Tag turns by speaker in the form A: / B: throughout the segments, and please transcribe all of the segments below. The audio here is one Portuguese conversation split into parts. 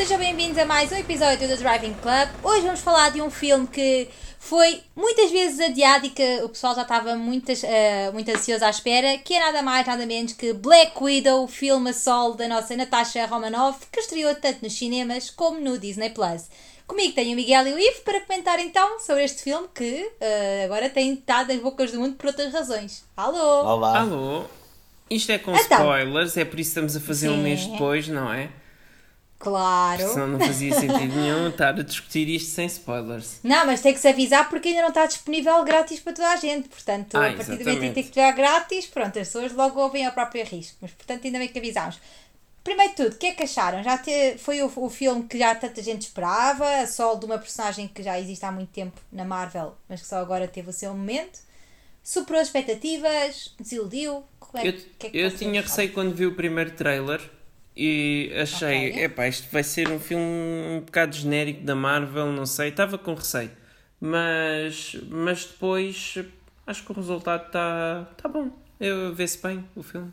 A: Sejam bem-vindos a mais um episódio do Driving Club. Hoje vamos falar de um filme que foi muitas vezes adiado e que o pessoal já estava muito, uh, muito ansioso à espera, que é nada mais, nada menos que Black Widow, o filme a sol da nossa Natasha Romanoff, que estreou tanto nos cinemas como no Disney+. Plus. Comigo tenho o Miguel e o Ivo para comentar então sobre este filme que uh, agora tem estado nas bocas do mundo por outras razões. Alô!
B: Olá!
C: Alô! Isto é com então, spoilers, é por isso que estamos a fazer sim. um mês depois, não é?
A: Claro.
C: Senão não fazia sentido nenhum estar a discutir isto sem spoilers.
A: Não, mas tem que se avisar porque ainda não está disponível grátis para toda a gente. Portanto, ah, a partir do momento em que tem que estiver grátis, pronto, as pessoas logo ouvem ao próprio risco. Mas portanto, ainda bem que avisámos. Primeiro de tudo, o que é que acharam? Já te, foi o, o filme que já tanta gente esperava, a sol de uma personagem que já existe há muito tempo na Marvel, mas que só agora teve o seu momento. Superou as expectativas? Desiludiu?
C: É, eu, é eu tinha receio quando vi o primeiro trailer e achei, okay. epá, isto vai ser um filme um bocado genérico da Marvel, não sei, estava com receio. Mas, mas depois acho que o resultado está tá bom. Eu vê-se bem o filme.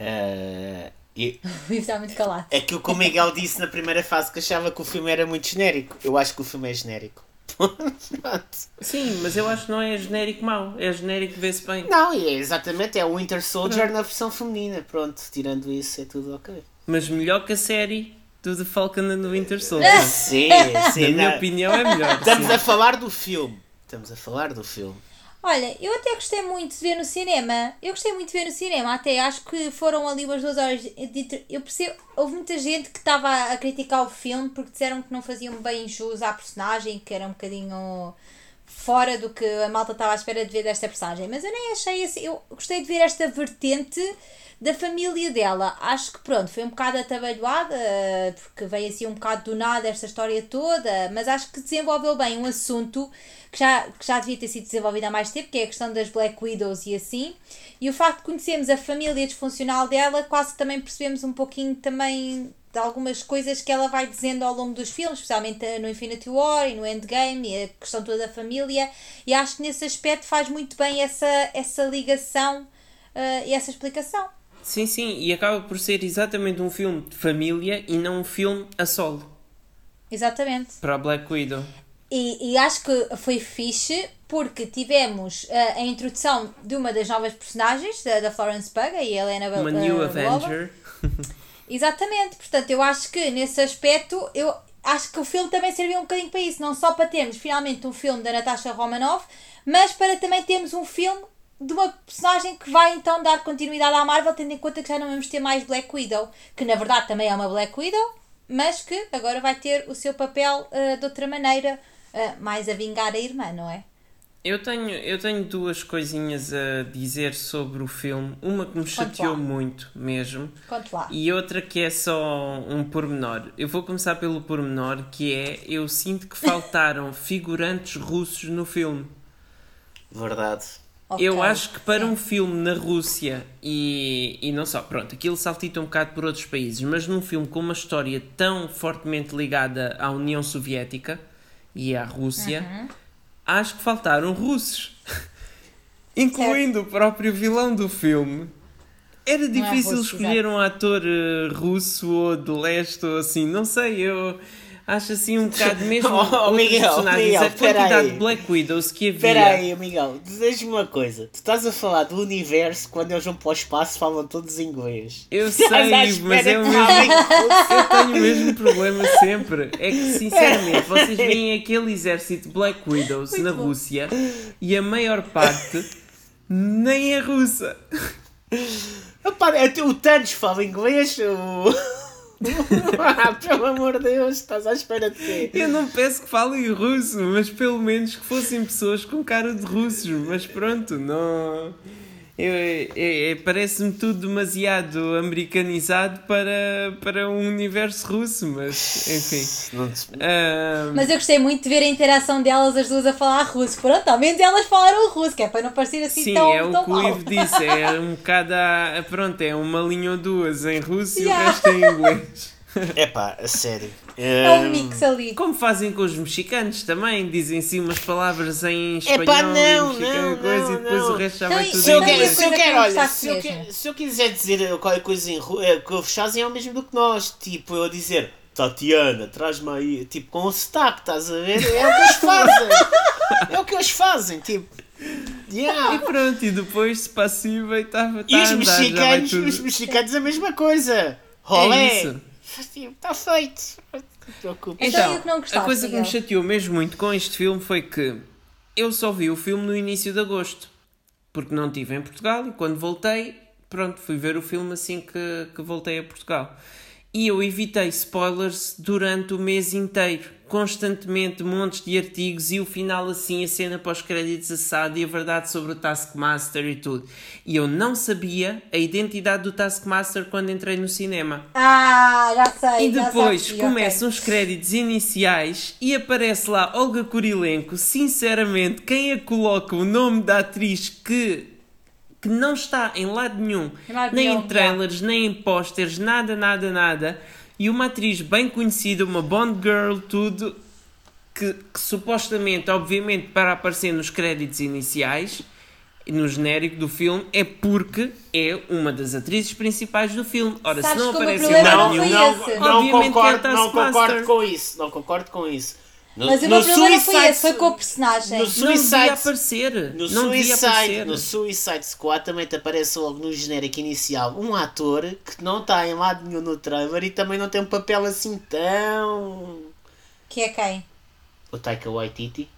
B: Uh, e...
A: está muito calado.
B: Aquilo que o Miguel disse na primeira fase que achava que o filme era muito genérico. Eu acho que o filme é genérico.
C: Sim, mas eu acho que não é genérico mau, é genérico vê-se bem.
B: Não, é exatamente, é o Winter Soldier Pronto. na versão feminina. Pronto, tirando isso é tudo ok.
C: Mas melhor que a série do The Falcon and the Winter Soldier.
B: Sim, sim.
C: Na minha opinião é melhor.
B: Estamos
C: sim.
B: a falar do filme. Estamos a falar do filme.
A: Olha, eu até gostei muito de ver no cinema. Eu gostei muito de ver no cinema, até acho que foram ali umas duas horas. De, eu percebo, houve muita gente que estava a criticar o filme porque disseram que não faziam bem jus à personagem, que era um bocadinho fora do que a malta estava à espera de ver desta personagem. Mas eu nem achei assim. Eu gostei de ver esta vertente da família dela. Acho que pronto, foi um bocado atabalhoada, porque veio assim um bocado do nada esta história toda, mas acho que desenvolveu bem um assunto que já, que já devia ter sido desenvolvido há mais tempo, que é a questão das Black Widows e assim. E o facto de conhecermos a família disfuncional dela, quase também percebemos um pouquinho também de algumas coisas que ela vai dizendo ao longo dos filmes, especialmente no Infinity War e no Endgame, e a questão toda da família, e acho que nesse aspecto faz muito bem essa, essa ligação uh, e essa explicação.
C: Sim, sim, e acaba por ser exatamente um filme de família e não um filme a solo.
A: Exatamente.
C: Para a Black Widow.
A: E, e acho que foi fixe porque tivemos uh, a introdução de uma das novas personagens, da, da Florence Pugh e a Helena
C: Uma New Avenger.
A: Exatamente, portanto, eu acho que nesse aspecto, eu acho que o filme também serviu um bocadinho para isso, não só para termos finalmente um filme da Natasha Romanoff, mas para também termos um filme de uma personagem que vai então dar continuidade à Marvel, tendo em conta que já não vamos ter mais Black Widow, que na verdade também é uma Black Widow, mas que agora vai ter o seu papel uh, de outra maneira, uh, mais a vingar a irmã, não é?
C: Eu tenho, eu tenho duas coisinhas a dizer sobre o filme. Uma que me chateou muito mesmo. E outra que é só um pormenor. Eu vou começar pelo pormenor, que é eu sinto que faltaram figurantes russos no filme.
B: Verdade.
C: Okay. Eu acho que para um filme na Rússia e, e não só, pronto, aquilo saltita um bocado por outros países, mas num filme com uma história tão fortemente ligada à União Soviética e à Rússia, uhum. Acho que faltaram russos, incluindo o próprio vilão do filme. Era é difícil é russo, escolher exatamente. um ator uh, russo ou de leste ou assim, não sei, eu acho assim um bocado mesmo.
B: oh, Miguel, Miguel,
C: a quantidade de Black Widows que havia.
B: Espera aí, Miguel, desejo-me uma coisa. Tu estás a falar do universo quando eles vão para o espaço falam todos inglês.
C: Eu sei, mas é o mesmo. eu tenho o mesmo problema sempre. É que, sinceramente, vocês veem aquele exército de Black Widows Muito na bom. Rússia e a maior parte nem é russa.
B: Opa, é o Thanos fala inglês. O... ah, pelo amor de Deus, estás à espera de quê?
C: Eu não peço que falem russo, mas pelo menos que fossem pessoas com cara de russos. Mas pronto, não. Parece-me tudo demasiado americanizado para, para um universo russo, mas enfim.
A: Uh... Mas eu gostei muito de ver a interação delas, as duas a falar russo. Pronto, ao menos elas falaram russo, que é para não parecer assim
C: Sim,
A: tão
C: é o que o Ivo disse, é um bocado. A, pronto, é uma linha ou duas em russo yeah. e o resto em inglês.
B: Epá, a sério.
A: É um
B: Hum,
A: mix ali.
C: Como fazem com os mexicanos também, dizem sim umas palavras em espanhol
B: Epá, não,
C: e mexicano
B: não,
C: coisa,
B: não,
C: e depois
B: não.
C: o resto já vai
A: e-
C: tudo
B: Se eu,
C: em
B: se, eu quero, olha, se, se quiser dizer qualquer coisa em ru- que eu fechassem é o mesmo do que nós. Tipo, eu dizer Tatiana, traz-me aí, tipo, com o sotaque, estás a ver? É o que eles fazem. é o que eles fazem, tipo.
C: E
B: Yeah.
C: pronto, e depois se passiva e estava
B: E os mexicanos, os mexicanos a mesma coisa. Rolé.
C: isso.
B: Está feito. Preocupes.
A: Então,
C: Então,
A: gostaste,
C: a coisa que me chateou mesmo muito com este filme foi que eu só vi o filme no início de agosto, porque não estive em Portugal e quando voltei, pronto, fui ver o filme assim que, que voltei a Portugal. E eu evitei spoilers durante o mês inteiro, constantemente, montes de artigos e o final assim, a cena pós-créditos assado e a verdade sobre o Taskmaster e tudo. E eu não sabia a identidade do Taskmaster quando entrei no cinema.
A: Ah, já sei.
C: E depois começam
A: ok.
C: os créditos iniciais e aparece lá Olga Kurilenko. Sinceramente, quem que coloca o nome da atriz que, que não está em lado nenhum,
A: Em lado
C: nem
A: nenhum,
C: em trailers, nem em posters, nada, nada, nada. E uma atriz bem conhecida, uma Bond Girl, tudo, que, que supostamente, obviamente, para aparecer nos créditos iniciais e no genérico do filme, é porque é uma das atrizes principais do filme. Ora,
A: Sabes
C: se não aparece
B: Não,
A: não
B: não, não,
C: Obviamente que é
B: concordo, não concordo com isso. Não concordo com isso. No,
A: Mas o meu problema não foi esse, foi com o personagem.
B: no
C: não
B: Suicide-
C: devia aparecer.
B: No
C: não
B: Suicide,
C: aparecer.
B: no Suicide Squad também te aparece logo no genérico inicial um ator que não está em lado nenhum no trailer e também não tem um papel assim tão.
A: Que é quem?
B: O Taika Waititi.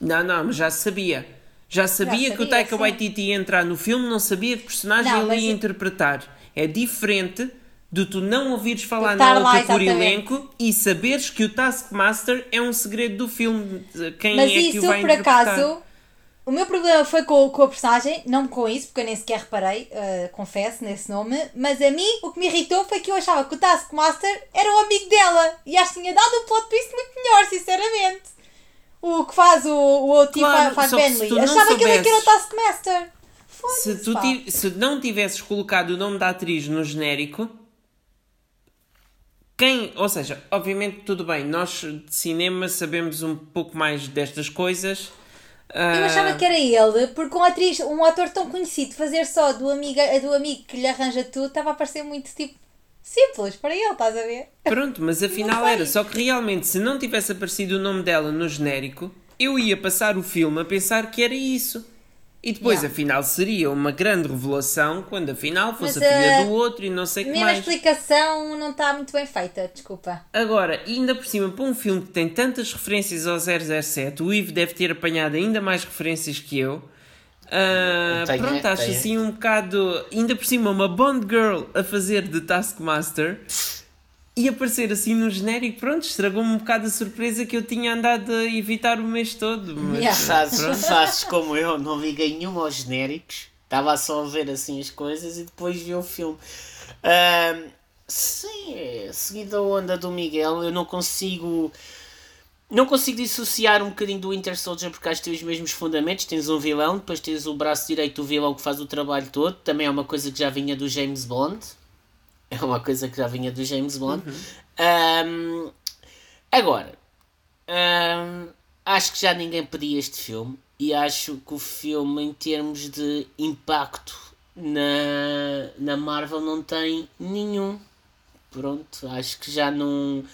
C: Não, não, mas já sabia. Já sabia, que o
A: sabia,
C: Taika
A: sim.
C: Waititi ia entrar no filme, não sabia que personagem
A: Não,
C: ele ia
A: eu-
C: interpretar. É diferente de tu não ouvires falar na Olga
A: exatamente.
C: Kurilenko e saberes que o Taskmaster é um segredo do filme. Quem
A: Mas
C: é que
A: isso,
C: o vai
A: por
C: interpretar.
A: acaso, o meu problema foi com, com a personagem, não com isso, porque eu nem sequer reparei, eh, confesso, nesse nome. Mas a mim, o que me irritou foi que eu achava que o Taskmaster era o amigo dela. E acho que tinha dado um plot twist muito melhor, sinceramente. O que faz o, o outro tipo
C: Claro,
A: faz
C: que
A: Bentley. Achava que ele é que era o Taskmaster.
C: Se, tu se não tivesses colocado o nome da atriz no genérico, quem, ou seja, obviamente tudo bem, nós de cinema sabemos um pouco mais destas coisas.
A: Eu achava que era ele, porque um, atriz, um ator tão conhecido fazer só do, amiga, do amigo que lhe arranja tudo estava a parecer muito tipo simples para ele, estás a ver?
C: Pronto, mas afinal era. Só que realmente, se não tivesse aparecido o nome dela no genérico, eu ia passar o filme a pensar que era isso. E depois,
A: Yeah.
C: afinal, seria uma grande revelação quando afinal fosse
A: Mas,
C: a filha
A: ah,
C: do outro e não sei o que
A: Mesmo a
C: mais.
A: explicação não está muito bem feita, desculpa.
C: Agora, ainda por cima, para um filme que tem tantas referências ao 007, o Ivo deve ter apanhado ainda mais referências que eu. Ah,
B: Tenho,
C: pronto, acho
B: tenho.
C: assim um bocado. Ainda por cima, uma Bond Girl a fazer de Taskmaster e aparecer assim no genérico, pronto, estragou-me um bocado a surpresa que eu tinha andado a evitar o mês todo. Mas,
A: Yeah.
B: Fazes, fazes como eu, não liguei nenhum aos genéricos, estava só a ver assim as coisas e depois vi o filme. Ahm, sim, é, seguindo a onda do Miguel, eu não consigo. Não consigo dissociar um bocadinho do Winter Soldier porque acho que tem os mesmos fundamentos. Tens um vilão, depois tens o braço direito do vilão que faz o trabalho todo. Também é uma coisa que já vinha do James Bond. É uma coisa que já vinha do James Bond. Ahm, agora, Ahm, acho que já ninguém pedia este filme e acho que o filme, em termos de impacto na, na Marvel, não tem nenhum. Pronto, acho que já não.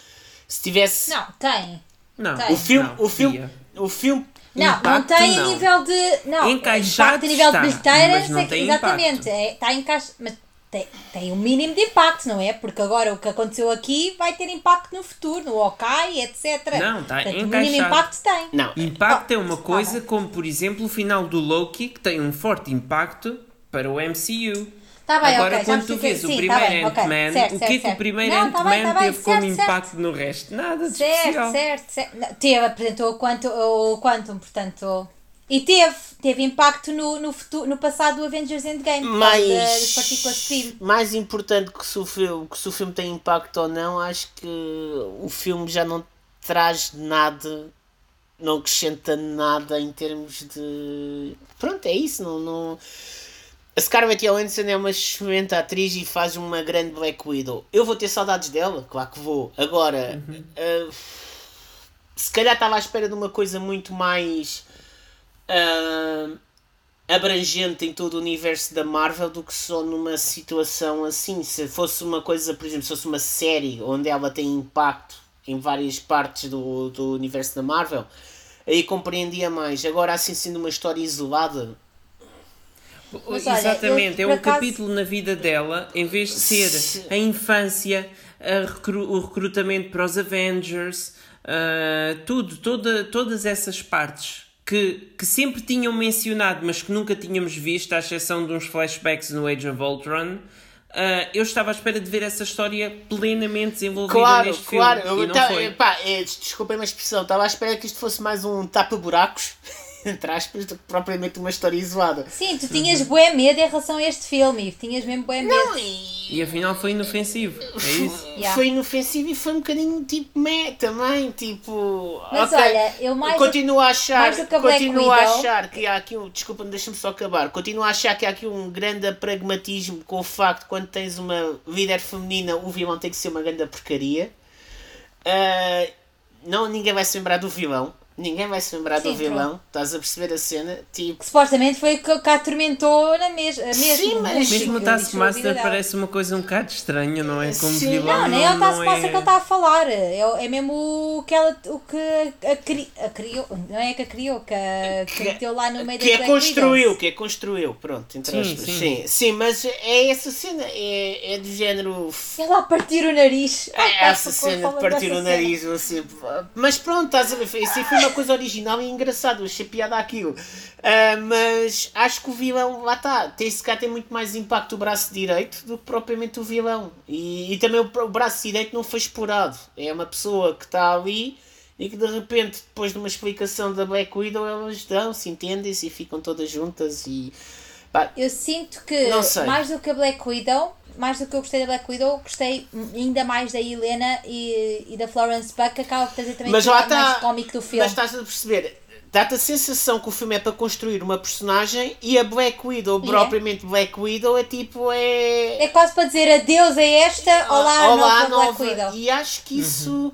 B: Se tivesse.
A: Não, tem.
C: Não,
A: Tem.
B: o filme.
C: não,
B: o filme. O filme.
A: Não, não
C: Impacto,
A: tem
C: não.
A: a nível de. Não,
C: Encaixado
A: impacto a nível
C: está,
A: de
C: não
A: é
C: tem
A: exatamente.
C: impacto.
A: É, está encaixado. Mas tem, tem um mínimo de impacto, não é? Porque agora o que aconteceu aqui vai ter impacto no futuro, no Hawkeye, etc.
C: Não, está encaixado.
A: mínimo impacto tem.
B: Não,
C: Impacto é uma
A: tá
C: coisa
A: bem.
C: como, por exemplo, o final do Loki, que tem um forte impacto para o MCU.
A: Tá bem,
C: Agora,
A: ok, já
C: quando tu vês o
A: sim,
C: primeiro
A: tá
C: Ant-Man,
A: certo,
C: o que é
A: certo,
C: que o
A: certo.
C: primeiro
A: tá
C: Ant-Man
A: tá
C: teve como
A: certo,
C: impacto no resto? Nada de
A: Certo,
C: especial.
A: certo, certo. Teve, apresentou o Quantum, o Quantum portanto. E teve, teve impacto no, no, futuro, no passado do Avengers Endgame, das partículas de
B: mais importante que se, o filme, que se o filme tem impacto ou não, acho que o filme já não traz nada, não acrescenta nada em termos de. Pronto, é isso. Não, não... A Scarlett Johansson é uma excelente atriz e faz uma grande Black Widow. Eu vou ter saudades dela, claro que vou. Agora, uh, se calhar estava à espera de uma coisa muito mais uh, abrangente em todo o universo da Marvel do que só numa situação assim. Se fosse uma coisa, por exemplo, se fosse uma série onde ela tem impacto em várias partes do, do universo da Marvel, aí compreendia mais. Agora, assim sendo uma história isolada,
A: Mas olha,
C: Exatamente,
A: eu,
C: é um
A: acaso-
C: capítulo na vida dela, em vez de ser
B: Se-
C: a infância, a recru- o recrutamento para os Avengers, ah, tudo, toda, todas essas partes que, que sempre tinham mencionado, mas que nunca tínhamos visto, à exceção de uns flashbacks no Age of Ultron. ah, eu estava à espera de ver essa história plenamente desenvolvida
B: Claro,
C: neste
B: claro.
C: filme e
B: ta-
C: foi.
B: pá, é, desculpem a expressão, estava à espera que isto fosse mais um tapa-buracos, entre aspas, do que propriamente uma história isolada.
A: Sim, tu tinhas bué medo em relação a este filme. Tinhas mesmo bué medo.
B: Não, e
C: E afinal foi inofensivo, é isso?
A: Yeah.
B: foi inofensivo e foi um bocadinho tipo meh também, tipo.
A: Mas
B: ok,
A: olha, eu mais
B: continuo a achar, continuo a achar que há aqui um, desculpa, deixa-me só acabar. Continuo a achar que há aqui um grande pragmatismo com o facto de quando tens uma líder feminina, o vilão tem que ser uma grande porcaria. Ah, não, ninguém vai se lembrar do vilão. Ninguém vai se lembrar do
A: Sim,
B: vilão. Estás a perceber a cena? Tipo,
A: que supostamente foi o que que a atormentou na mes mesmo.
B: Sim, mas-
A: que
C: Mesmo o
A: a
C: Taskmaster parece uma coisa um bocado estranha, não é? Como
B: Sim.
C: vilão.
A: Não, nem é o Taskmaster
C: é...
A: que ele está a falar. É, é mesmo o que, ela, o que a, cri, a criou. Não é que a criou, que, a, que meteu lá no meio
B: que
A: das
B: é
A: Black
B: construiu, que é construiu, pronto, entre
C: Sim,
B: aspas.
C: sim.
B: Sim. sim, mas é essa cena, é, é do género.
A: Ela a partir o nariz.
B: É essa cena de partir o nariz, assim. Mas pronto, estás a ver? Isso foi uma coisa original e engraçado, eu achei piada aquilo. Ah, mas acho que o vilão, lá está, tem, se cá tem muito mais impacto o braço direito do que propriamente o vilão. E, e também o, o braço direito não foi explorado. É uma pessoa que está ali e que de repente, depois de uma explicação da Black Widow, elas dão-se, entendem-se e ficam todas juntas e. pá,
A: Eu sinto que mais do que a Black Widow, mais do que eu gostei da Black Widow, gostei ainda mais da Helena e, e da Florence Pugh, que acaba por trazer também
B: Mas
A: o
B: lá
A: lado mais cómico do
B: Mas
A: filme.
B: estás a perceber? Dá-te a sensação que o filme é para construir uma personagem e a Black Widow,
A: E é.
B: propriamente Black Widow, é tipo. É,
A: É quase para dizer adeus a esta, olá,
B: Olá,
A: nova, Black Widow.
B: E acho que isso.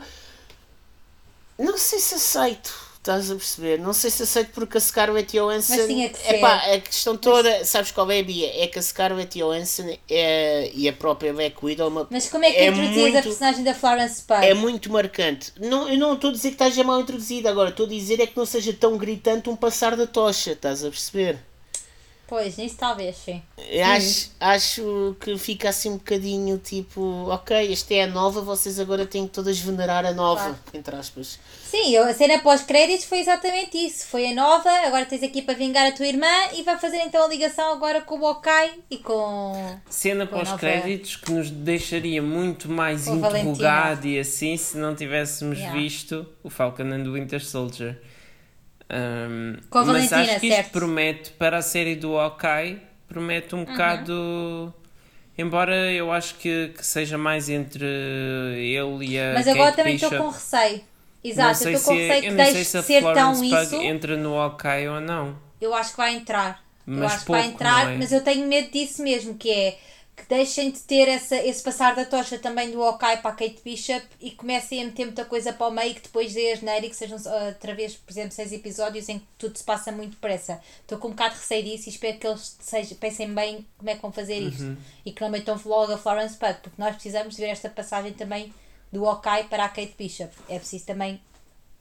B: Não sei se aceito. Estás a perceber? Não sei se aceito porque a Scarlett Johansson.
A: Mas tinha que ser.
B: Epá, a questão toda. Sabes qual é a Bia? É que a Scarlett Johansson é, e a própria Black Widow. uma-
A: Mas como é que
B: é
A: introduzias a
B: muito-
A: personagem da Florence Pugh?
B: é muito marcante. Não, eu não estou a dizer que esteja mal introduzida, agora estou a dizer é que não seja tão gritante um passar da tocha, estás a perceber?
A: Pois, nisso talvez, sim.
B: Eu Acho, acho que fica assim um bocadinho tipo, ok, esta é a nova, vocês agora têm que todas venerar a nova,
A: Claro.
B: entre aspas.
A: Sim, eu- a cena pós-créditos foi exatamente isso. Foi a nova, agora tens aqui para vingar a tua irmã e vai fazer então a ligação agora com o Okai e com.
C: Cena pós-créditos que nos deixaria muito mais
A: Com a Valentina.
C: interrogado e assim se não tivéssemos
A: Yeah.
C: visto o Falcon and the Winter Soldier. Um,
A: Com a
C: mas
A: Valentina,
C: acho que isto
A: certo.
C: promete para a série do Hawkeye promete
A: Uhum.
C: um bocado embora eu acho que, que seja mais entre ele e a
A: Mas agora
C: Kate
A: também estou com receio. Exato, eu estou com
C: se-
A: receio que
C: eu
A: deixe
C: se
A: de ser tão
C: Florence Pugh
A: isso.
C: entra no Hawkeye ou não
A: Eu acho que vai entrar. eu
C: Mas
A: acho que vai
C: pouco,
A: entrar,
C: é?
A: mas eu tenho medo disso mesmo, que é que deixem de ter essa, esse passar da tocha também do Hawkeye para a Kate Bishop e comecem a meter muita coisa para o meio que depois dê a geneira e que sejam outra vez, por exemplo, seis episódios em que tudo se passa muito depressa. Estou com um bocado de receio disso e espero que eles sejam, pensem bem como é que vão fazer isto
C: Uhum.
A: e que não metam logo a Florence Pugh, porque nós precisamos de ver esta passagem também do Hawkeye para a Kate Bishop. É preciso também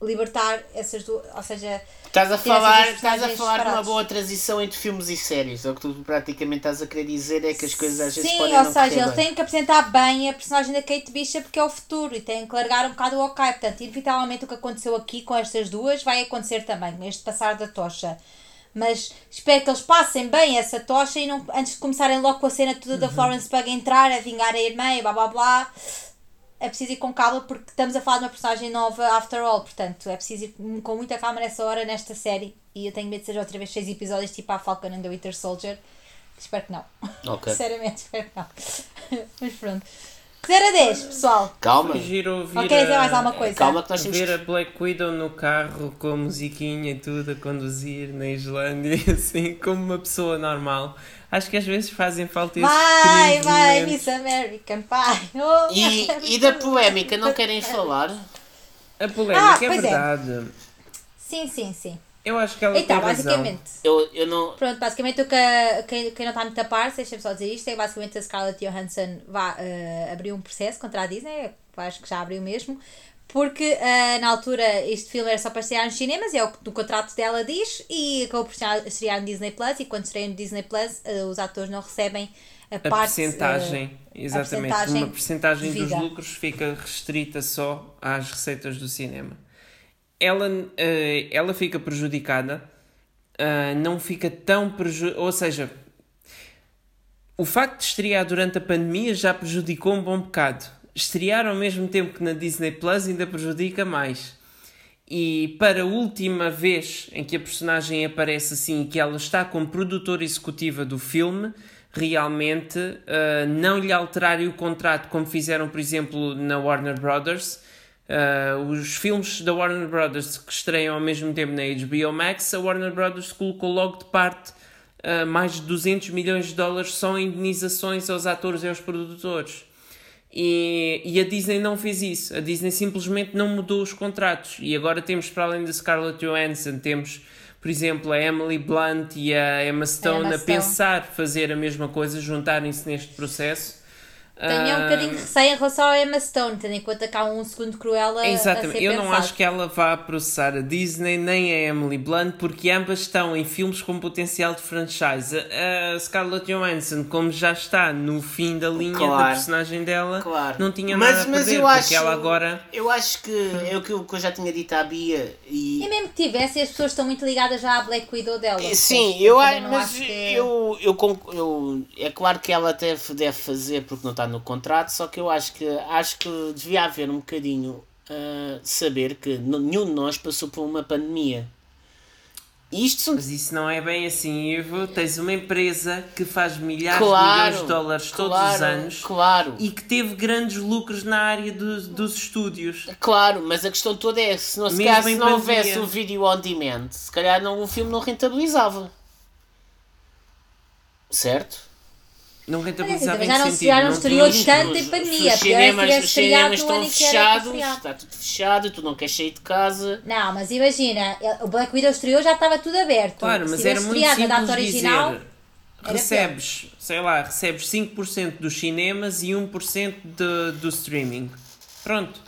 A: libertar essas duas, ou seja,
B: Estás a falar, estás a falar de uma boa transição entre filmes e séries. É o que tu praticamente estás a querer dizer é que as coisas às vezes
A: Sim,
B: podem
A: ou
B: não
A: seja, eles
B: bem.
A: têm que apresentar bem a personagem da Kate Bishop porque é o futuro e têm que largar um bocado o Hawkeye. Portanto, inevitavelmente o que aconteceu aqui com estas duas vai acontecer também, com este passar da tocha. Mas espero que eles passem bem essa tocha e não, antes de começarem logo com a cena toda da
B: Uhum.
A: Florence Pugh entrar, a vingar a irmã e blá blá blá. É preciso ir com calma porque estamos a falar de uma personagem nova after all, portanto é preciso ir com muita calma nessa hora, nesta série. E eu tenho medo de ser outra vez seis episódios tipo a Falcon and the Winter Soldier. Espero que não.
B: Ok.
A: Sinceramente, espero que não. Mas pronto. 0 a 10, pessoal.
B: Calma.
C: Giro
A: querem dizer
C: a-
A: mais alguma coisa?
B: Calma que nós temos
C: Ver a. Black Widow no carro com a musiquinha e tudo a conduzir na Islândia, assim, como uma pessoa normal. Acho que às vezes fazem falta esses
A: Vai, vai. Miss American Pie. Oh,
B: E, e da polémica, não querem falar?
C: A polémica
A: Ah,
C: é
A: é.
C: verdade.
A: Sim, sim, sim.
C: Eu acho que ela
A: Então,
C: tem razão.
A: basicamente.
B: Eu, eu não...
A: Pronto, basicamente o que quem, quem não está muito a par, deixa-me só dizer isto, é basicamente a Scarlett Johansson vai, eh, abriu um processo contra a Disney, eu acho que já abriu mesmo, porque eh, na altura este filme era só para estrear nos cinemas, é o que o contrato dela diz, e acabou por estrear, no Disney Plus, e quando estreia no Disney Plus, eh, os atores não recebem a,
C: A
A: parte...
C: percentagem,
A: eh,
C: exatamente,
A: a percentagem
C: uma percentagem dos lucros fica restrita só às receitas do cinema. Ela, eh, ela fica prejudicada, não fica tão prejudicada, ou seja, o facto de estrear durante a pandemia já prejudicou um bom bocado. Estrear ao mesmo tempo que na Disney Plus ainda prejudica mais. E para a última vez em que a personagem aparece assim, que ela está como produtora executiva do filme, realmente ah, não lhe alterarem o contrato como fizeram, por exemplo, na Warner Brothers. Ah, os filmes da Warner Brothers que estreiam ao mesmo tempo na HBO Max, a Warner Brothers colocou logo de parte ah, mais de 200 milhões de dólares só em indenizações aos atores e aos produtores. E, e a Disney não fez isso. A Disney simplesmente não mudou os contratos. E agora temos, para além da Scarlett Johansson, temos, por exemplo, a Emily Blunt e a Emma Stone
A: Emma
C: a
A: Stone.
C: pensar fazer a mesma coisa, juntarem-se neste processo.
A: Tenho um
C: Ah,
A: bocadinho de receio em relação à Emma Stone, tendo em conta que há um segundo Cruella a
C: Exatamente,
A: ser
C: eu não
A: pensado.
C: acho que ela vá processar a Disney nem a Emily Blunt, porque ambas estão em filmes com potencial de franchise. A Scarlett Johansson, como já está no fim da linha da
B: Claro.
C: personagem dela,
B: Claro.
C: não tinha
B: Mas-
C: nada a
B: mas
C: perder,
B: eu acho-
C: ela agora...
B: Eu acho que é o que eu, que eu já tinha dito à Bia e...
A: E mesmo que tivesse, as pessoas estão muito ligadas já à Black Widow dela.
B: Sim, eu acho,
A: não
B: mas
A: acho que é-
B: eu, eu, eu- é claro que ela até f- deve fazer porque não está no contrato, só que eu acho que acho que devia haver um bocadinho ah, saber que nenhum de nós passou por uma pandemia. Isto são
C: Mas isso não é bem assim, Ivo. Tens uma empresa que faz milhares de
B: claro,
C: milhões de dólares todos
B: claro,
C: os anos
B: Claro,
C: e que teve grandes lucros na área dos, dos estúdios.
B: claro, mas a questão toda é se não, se, calhar, se não houvesse o vídeo on demand, se calhar não, o filme não rentabilizava. Certo?
C: Não
A: Mas assim,
C: rentabilizava
A: também
C: em
A: já não
C: sentido?
A: já não
C: tinha-
A: tanto em pandemia.
B: Os
A: Pior é
B: cinemas, os cinemas estão fechados, está tudo fechado, tu não queres sair de casa.
A: Não, mas imagina, o Black Widow estreou já estava tudo aberto.
C: Claro, mas era muito
A: na data
C: simples
A: original,
C: dizer recebes, sei lá, recebes 5% dos cinemas e 1% de, do streaming. Pronto.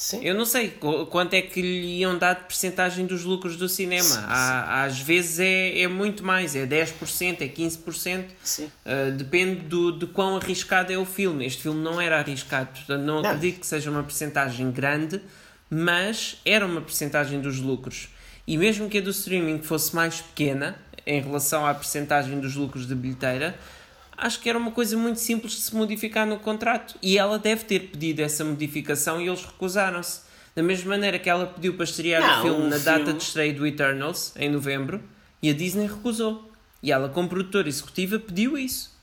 B: Sim.
C: Eu não sei qu- quanto é que lhe iam dar de percentagem dos lucros do cinema. Há- às vezes é, é muito mais, é 10%, é 15%.
B: Sim.
C: Uh, depende do, de quão arriscado é o filme. Este filme não era arriscado, portanto não,
B: Não.
C: acredito que seja uma percentagem grande, mas era uma percentagem dos lucros. E mesmo que a do streaming fosse mais pequena em relação à percentagem dos lucros de bilheteira, acho que era uma coisa muito simples de se modificar no contrato. E ela deve ter pedido essa modificação e eles recusaram-se. Da mesma maneira que ela pediu para estrear
B: Não,
C: o filme
B: o
C: na data
B: filme-
C: de estreia do Eternals, em novembro, e a Disney recusou. E ela, como produtora executiva, pediu isso.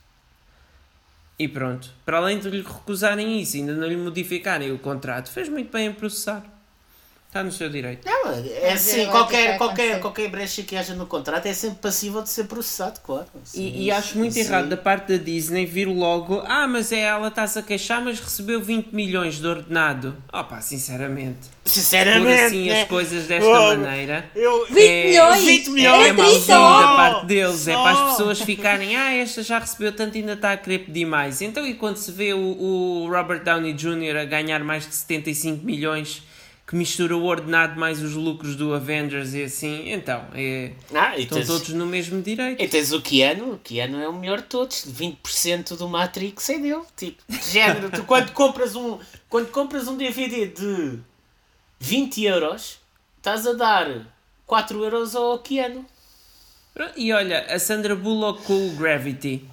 C: E pronto. Para além de lhe recusarem isso e ainda não lhe modificarem o contrato, fez muito bem em processar. Está no seu direito.
B: Não, é assim,
A: é que
B: qualquer, qualquer, qualquer brecha que haja no contrato é sempre passível de ser processado, claro. Sim,
C: E, e acho muito
B: sim.
C: errado da parte da Disney vir logo, ah, mas é ela está-se a queixar, mas recebeu 20 milhões de ordenado. Opa, sinceramente. Por
B: Sinceramente,
C: assim
B: né?
C: as coisas desta
B: Oh,
C: maneira.
B: Eu,
A: 20
C: É-
A: milhões!
B: 20
C: É,
B: milhões!
C: é
A: Era
C: mauzinho
A: 30!
C: da parte deles, é para as pessoas ficarem, ah, esta já recebeu tanto e ainda está a querer pedir mais. Então, e quando se vê o, o Robert Downey Jr. a ganhar mais de 75 milhões, que mistura o ordenado mais os lucros do Avengers e assim, então, é,
B: Ah,
C: estão
B: tens,
C: todos no mesmo direito.
B: e tens o Keanu, o Keanu é o melhor de todos, 20% do Matrix é dele. Tipo, de género, tu quando compras um, quando compras um DVD de 20 euros, estás a dar 4 euros ao Keanu.
C: E olha, a Sandra Bullock com o Gravity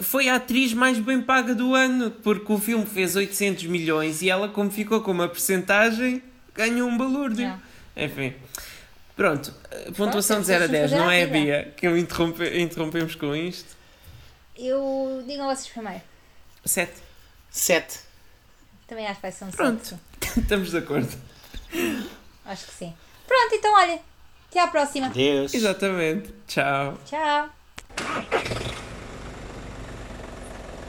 C: foi a atriz mais bem paga do ano, porque o filme fez 800 milhões e ela, como ficou com uma percentagem, ganhou um balúrdio.
A: Não.
C: Enfim. Pronto, pontuação de
A: Pronto,
C: 0 a 10,
A: fazer
C: não é. Bia? Que eu interrompe, interrompemos com isto.
A: Eu. Digam vocês primeiro.
C: 7.
B: 7.
A: Também acho que vai ser um
C: Pronto.
A: 7.
C: Estamos de acordo.
A: Acho que sim. Pronto, então olha. Até à próxima.
B: Deus.
C: Exatamente. Tchau.
A: Tchau.